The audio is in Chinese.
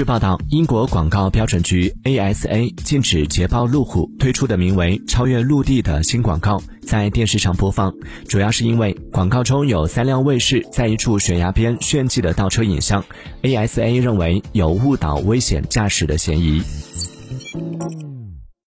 据报道英国广告标准局 asa 禁止捷豹路虎推出的名为超越陆地的新广告在电视上播放。主要是因为广告中有三辆卫士在一处悬崖边炫技的倒车影像 asa 认为有误导危险驾驶的嫌疑。